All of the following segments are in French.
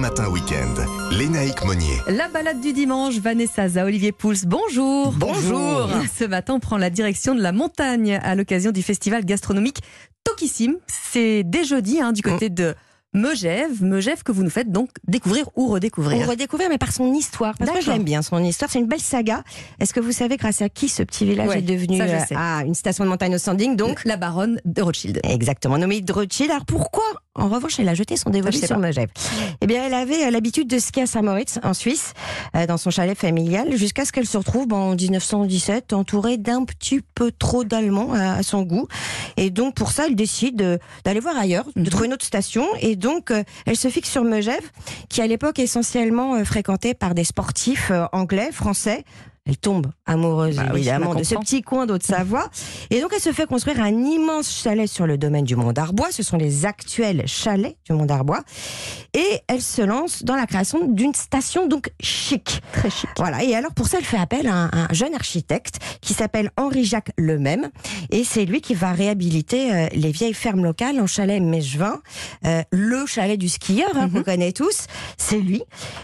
Matin Week-end. Lénaïque Monnier. La balade du dimanche, Vanessa Za, Olivier Pouls, bonjour. Bonjour. Ce matin, on prend la direction de la montagne à l'occasion du festival gastronomique Tokissime. C'est dès jeudi, hein, du côté de Megève. Megève que vous nous faites donc découvrir ou redécouvrir. Redécouvrir, mais par son histoire. Parce que je D'accord. l'aime bien, son histoire. C'est une belle saga. Est-ce que vous savez grâce à qui ce petit village Ouais, est devenu ça, je euh, sais. ah, une station de montagne au standing Donc, la baronne de Rothschild. exactement, nommée de Rothschild. Alors pourquoi, en revanche, elle a jeté son dévolu sais sur. Megève Eh bien, elle avait euh, l'habitude de skier à Saint-Moritz, en Suisse, euh, dans son chalet familial, jusqu'à ce qu'elle se retrouve en 1917 entourée d'un petit peu trop d'Allemands à, à son goût. Et donc, pour ça, elle décide euh, d'aller voir ailleurs, de Mhm. trouver une autre station. Et donc, euh, elle se fixe sur Megève, qui à l'époque est essentiellement euh, fréquentée par des sportifs euh, anglais, français. Elle tombe amoureuse Bah évidemment de ce petit coin d'Haute-Savoie. Et donc elle se fait construire un immense chalet sur le domaine du Mont d'Arbois. Ce sont les actuels chalets du Mont d'Arbois. Et elle se lance dans la création d'une station donc chic. Très chic. Voilà. Et alors pour ça, elle fait appel à un, un jeune architecte qui s'appelle Henri-Jacques Lemême. Et c'est lui qui va réhabiliter euh, les vieilles fermes locales en chalet Mégevin. Euh, le chalet du skieur, hein, qu'on connaît tous. C'est lui.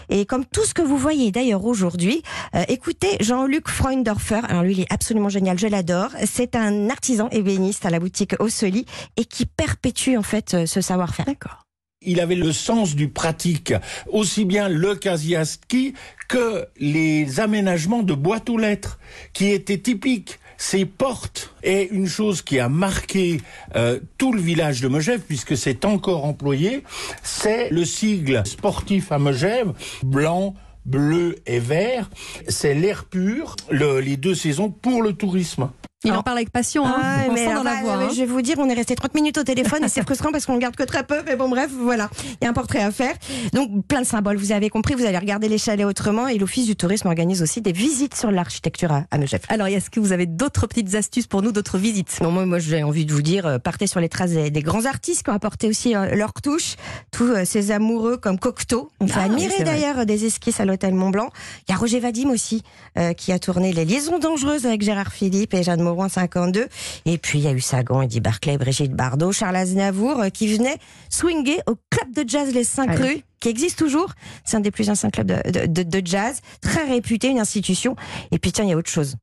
Et comme tout ce que vous voyez d'ailleurs aujourd'hui, euh, écoutez Jean-Luc Freundorfer. Alors lui, il est absolument génial, je l'adore. C'est un artisan ébéniste à la boutique Ossoli et qui perpétue en fait euh, ce savoir-faire. D'accord. Il avait le sens du pratique, aussi bien le Kaziaski que les aménagements de boîtes aux lettres, qui étaient typiques. Ces portes et une chose qui a marqué euh, tout le village de Megève, puisque c'est encore employé, c'est le sigle sportif à Megève, blanc, bleu et vert. C'est l'air pur, le- les deux saisons pour le tourisme. Il Alors- en parle avec passion, hein. Ah, on mais dans la voix. hein. Je vais vous dire, on est resté 30 minutes au téléphone et c'est frustrant parce qu'on ne garde que très peu. Mais bon, bref, voilà. Il y a un portrait à faire. Donc, plein de symboles. Vous avez compris, vous allez regarder les chalets autrement. Et l'Office du tourisme organise aussi des visites sur l'architecture à, à Megève. Alors, est-ce que vous avez d'autres petites astuces pour nous, d'autres visites? Non, moi, moi j'ai envie de vous dire, euh, partez sur les traces des, des grands artistes qui ont apporté aussi euh, leur touche. Tous euh, ces amoureux comme Cocteau. On fait Ah, admirer d'ailleurs des esquisses à l'hôtel Mont Blanc. Il y a Roger Vadim aussi, euh, qui a tourné Les Liaisons dangereuses avec Gérard Philippe et Jeanne Moreau en 52. Et puis, il y a eu Sagan, Eddie Barclay, Brigitte Bardot, Charles Aznavour, euh, qui venaient swinger au club de jazz Les Cinq Allez. Rues, qui existe toujours. C'est un des plus anciens clubs de, de- de- de jazz, très réputé, une institution. Et puis, tiens, il y a autre chose.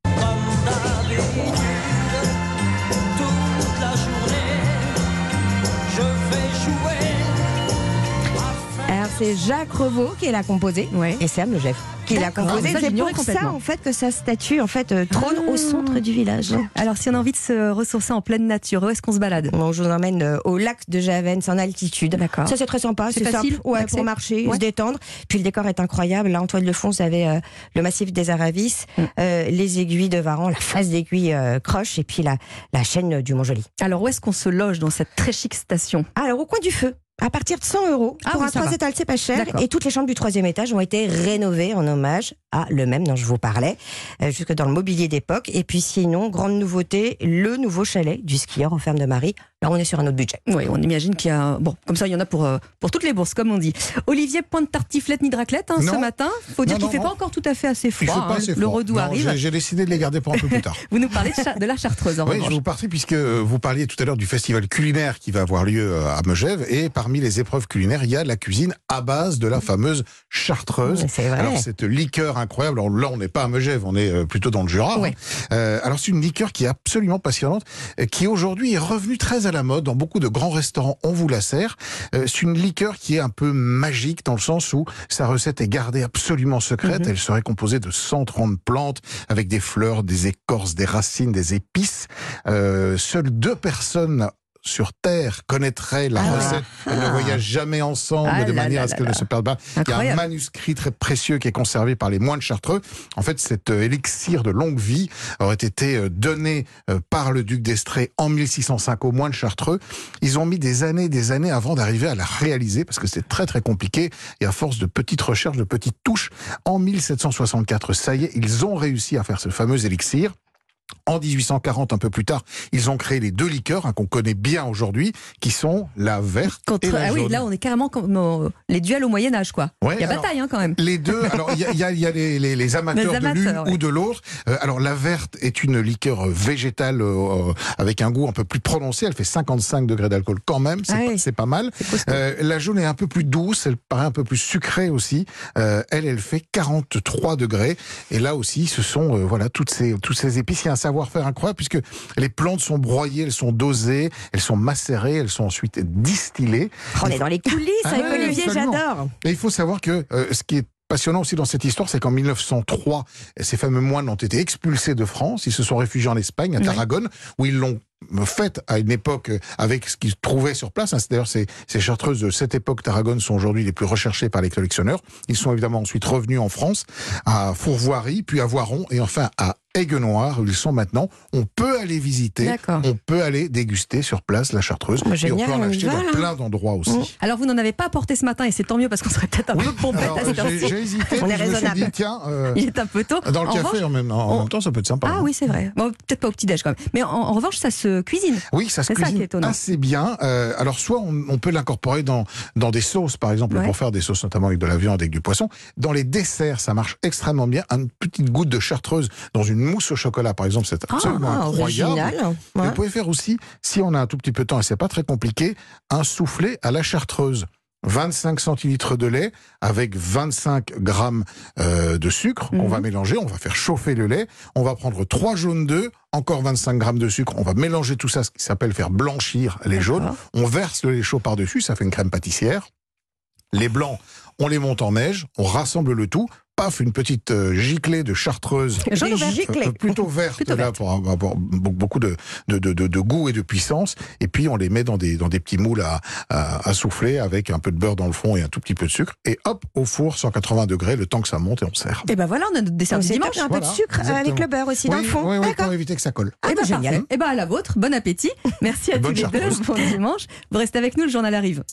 C'est Jacques Revaux qui l'a composé Ouais. et c'est à Megève qui l'a composé. C'est pour ça en fait que sa statue en fait euh, trône Ah. au centre du village. Alors, si on a envie de se ressourcer en pleine nature, où est-ce qu'on se balade Bon, je vous emmène euh, au lac de Javen, c'est en altitude. D'accord. Ça c'est très sympa, C'est facile simple, ouais, pour marcher, Ouais. se détendre. Puis le décor est incroyable. Là en toile de fond, vous avez euh, le massif des Aravis, Mm. euh, les aiguilles de Varan, la face d'aiguille Croche et puis la, la chaîne du Mont-Joli. Alors, où est-ce qu'on se loge dans cette très chic station? Alors au coin du feu. À partir de 100 euros, Ah pour oui, un ça trois va. étages, c'est pas cher. Et toutes les chambres du troisième étage ont été rénovées en hommage à le même dont je vous parlais, euh, jusque dans le mobilier d'époque. Et puis sinon, grande nouveauté, le nouveau chalet du skieur aux fermes de Marie. Là, on est sur un autre budget. Oui, on imagine qu'il y a. Bon, comme ça, il y en a pour, euh, pour toutes les bourses, comme on dit. Olivier, point de tartiflette ni de raclette hein, ce matin. faut dire qu'il non, fait non. pas encore tout à fait assez Il fait froid. pas hein. assez Le Non, arrive. j'ai- décidé de les garder pour un peu plus tard. Vous nous parlez de, Cha- de la chartreuse, en Oui, revanche. je vous partais puisque euh, vous parliez tout à l'heure du festival culinaire qui va avoir lieu euh, à Megève et parmi les épreuves culinaires, il y a la cuisine à base de la fameuse chartreuse. C'est vrai. Alors cette liqueur incroyable, alors là on n'est pas à Megève, on est plutôt dans le Jura. Ouais. hein. Euh, alors c'est une liqueur qui est absolument passionnante, qui aujourd'hui est revenue très à la mode dans beaucoup de grands restaurants. On vous la sert. Euh, c'est une liqueur qui est un peu magique dans le sens où sa recette est gardée absolument secrète. Mhm. Elle serait composée de 130 plantes avec des fleurs, des écorces, des racines, des épices. Euh, seules deux personnes sur Terre connaîtraient la Ah. recette. Elles ne voyagent jamais ensemble Ah de manière à ce qu'elles ne se perdent pas. Il y a un manuscrit très précieux qui est conservé par les moines chartreux. En fait, cet euh, élixir de longue vie aurait été euh, donné euh, par le duc d'Estrée en 1605 aux moines chartreux. Ils ont mis des années, des années avant d'arriver à la réaliser parce que c'est très très compliqué. Et à force de petites recherches, de petites touches, en 1764, ça y est, ils ont réussi à faire ce fameux élixir. En 1840, un peu plus tard, ils ont créé les deux liqueurs hein, qu'on connaît bien aujourd'hui, qui sont la verte Contre... et la Ah oui, là on est carrément comme euh, les duels au Moyen Âge quoi. Ouais, Il y a alors, bataille hein, quand même. Les deux, alors il y a, il y a- il y a les, les- les amateurs Les de l'une ouais. ou de l'autre. Euh, alors la verte est une liqueur végétale euh, euh, avec un goût un peu plus prononcé. Elle fait 55 degrés d'alcool quand même, c'est Ah pas, oui. c'est pas mal. La jaune est un peu plus douce, elle paraît un peu plus sucrée aussi. Elle, elle fait 43 degrés. Et là aussi, ce sont voilà toutes ces toutes ces épices. Il y a un savoir-faire incroyable puisque les plantes sont broyées, elles sont dosées, elles sont macérées, elles sont ensuite distillées. On est dans les coulisses Ah avec Olivier, j'adore. Et il faut savoir que euh, ce qui est passionnant aussi dans cette histoire, c'est qu'en 1903, ces fameux moines ont été expulsés de France. Ils se sont réfugiés en Espagne, à Tarragone, où ils l'ont fait à une époque euh, avec ce qu'ils trouvaient sur place. Hein. D'ailleurs, ces, ces chartreuses de cette époque Tarragone sont aujourd'hui les plus recherchées par les collectionneurs. Ils sont évidemment ensuite revenus en France, à Fourvoirie, puis à Voiron, et enfin à Aigues-Noires, où ils sont maintenant. On peut aller visiter, on peut aller déguster sur place la chartreuse, Bah, et on peut en on acheter va, dans là. plein d'endroits aussi. Alors vous n'en avez pas apporté ce matin et c'est tant mieux parce qu'on serait peut-être un peu pompette Alors, à cette j'ai heure-ci. j'ai hésité, On est je me suis raisonnable. dit, tiens, euh, Il est un peu tôt. dans le En café revanche- en, même, en on- même temps, ça peut être sympa. Ah hein. oui, c'est vrai. Bon, peut-être pas au petit-déj quand même. Mais en, en revanche, ça se cuisine. Oui, ça se C'est ça qui est cuisine étonnant. assez bien. Euh, alors, soit on, on peut l'incorporer dans, dans des sauces, par exemple, Ouais. pour faire des sauces, notamment avec de la viande, avec du poisson. Dans les desserts, ça marche extrêmement bien. Une petite goutte de chartreuse dans une mousse au chocolat, par exemple, c'est absolument Ah, incroyable. original. Ouais. Vous pouvez faire aussi, si on a un tout petit peu de temps et c'est pas très compliqué, un soufflé à la chartreuse. 25 centilitres de lait avec 25 grammes euh, de sucre qu'on Mhm. va mélanger. On va faire chauffer le lait. On va prendre trois jaunes d'œufs, encore 25 grammes de sucre. On va mélanger tout ça, ce qui s'appelle faire blanchir les jaunes. On verse le lait chaud par-dessus. Ça fait une crème pâtissière. Les blancs, on les monte en neige. On rassemble le tout. Paf, une petite euh, giclée de chartreuse euh, plutôt verte Plutôt là verte. pour avoir beaucoup de, de, de, de- de goût et de puissance et puis on les met dans des, dans des petits moules à, à, à souffler avec un peu de beurre dans le fond et un tout petit peu de sucre et hop au four 180 degrés le temps que ça monte et on sert. Et ben voilà, on a notre dessert du dimanche. un peu de sucre euh, avec le beurre aussi dans le fond. oui, oui, D'accord. pour éviter que ça colle. Eh Ah, ben, bah, génial. parfait. Eh ben à la vôtre, bon appétit. Merci à tous les deux. Bon dimanche. Vous restez avec nous, le journal arrive.